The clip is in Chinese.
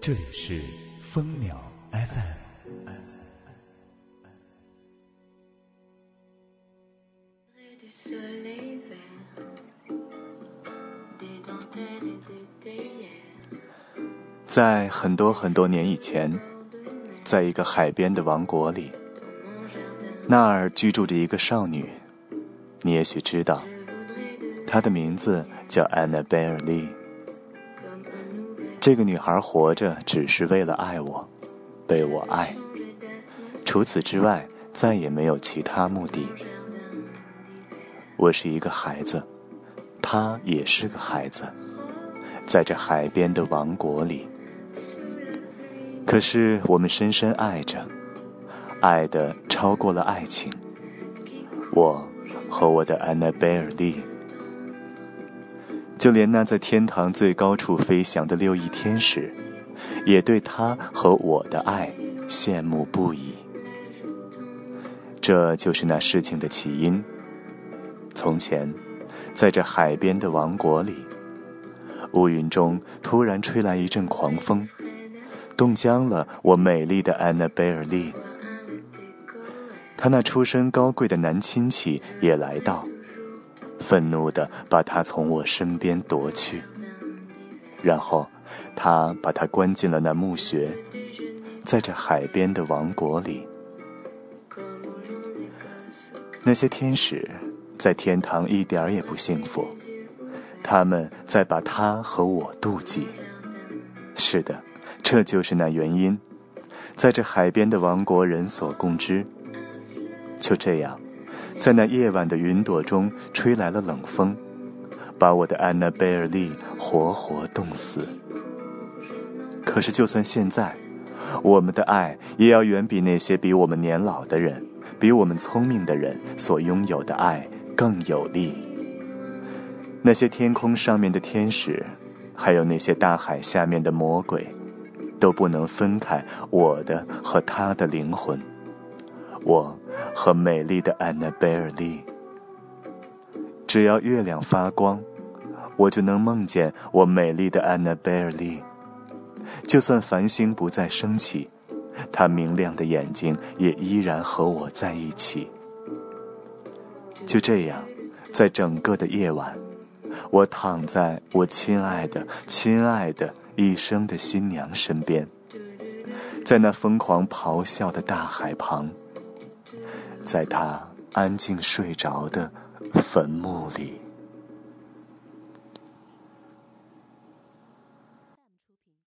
这里是蜂鸟 FM。在很多很多年以前，在一个海边的王国里，那儿居住着一个少女。你也许知道，她的名字叫安娜贝尔利。这个女孩活着只是为了爱我，被我爱。除此之外，再也没有其他目的。我是一个孩子，她也是个孩子，在这海边的王国里。可是我们深深爱着，爱的超过了爱情。我和我的安娜贝尔利，就连那在天堂最高处飞翔的六翼天使，也对他和我的爱羡慕不已。这就是那事情的起因。从前，在这海边的王国里，乌云中突然吹来一阵狂风。冻僵了我美丽的安娜贝尔利，他那出身高贵的男亲戚也来到，愤怒地把他从我身边夺去，然后他把他关进了那墓穴，在这海边的王国里。那些天使在天堂一点儿也不幸福，他们在把他和我妒忌。是的。这就是那原因，在这海边的王国人所共知。就这样，在那夜晚的云朵中吹来了冷风，把我的安娜贝尔利活活冻死。可是，就算现在，我们的爱也要远比那些比我们年老的人、比我们聪明的人所拥有的爱更有力。那些天空上面的天使，还有那些大海下面的魔鬼。都不能分开我的和他的灵魂，我和美丽的安娜贝尔利。只要月亮发光，我就能梦见我美丽的安娜贝尔利。就算繁星不再升起，她明亮的眼睛也依然和我在一起。就这样，在整个的夜晚，我躺在我亲爱的、亲爱的。一生的新娘身边，在那疯狂咆哮的大海旁，在他安静睡着的坟墓里。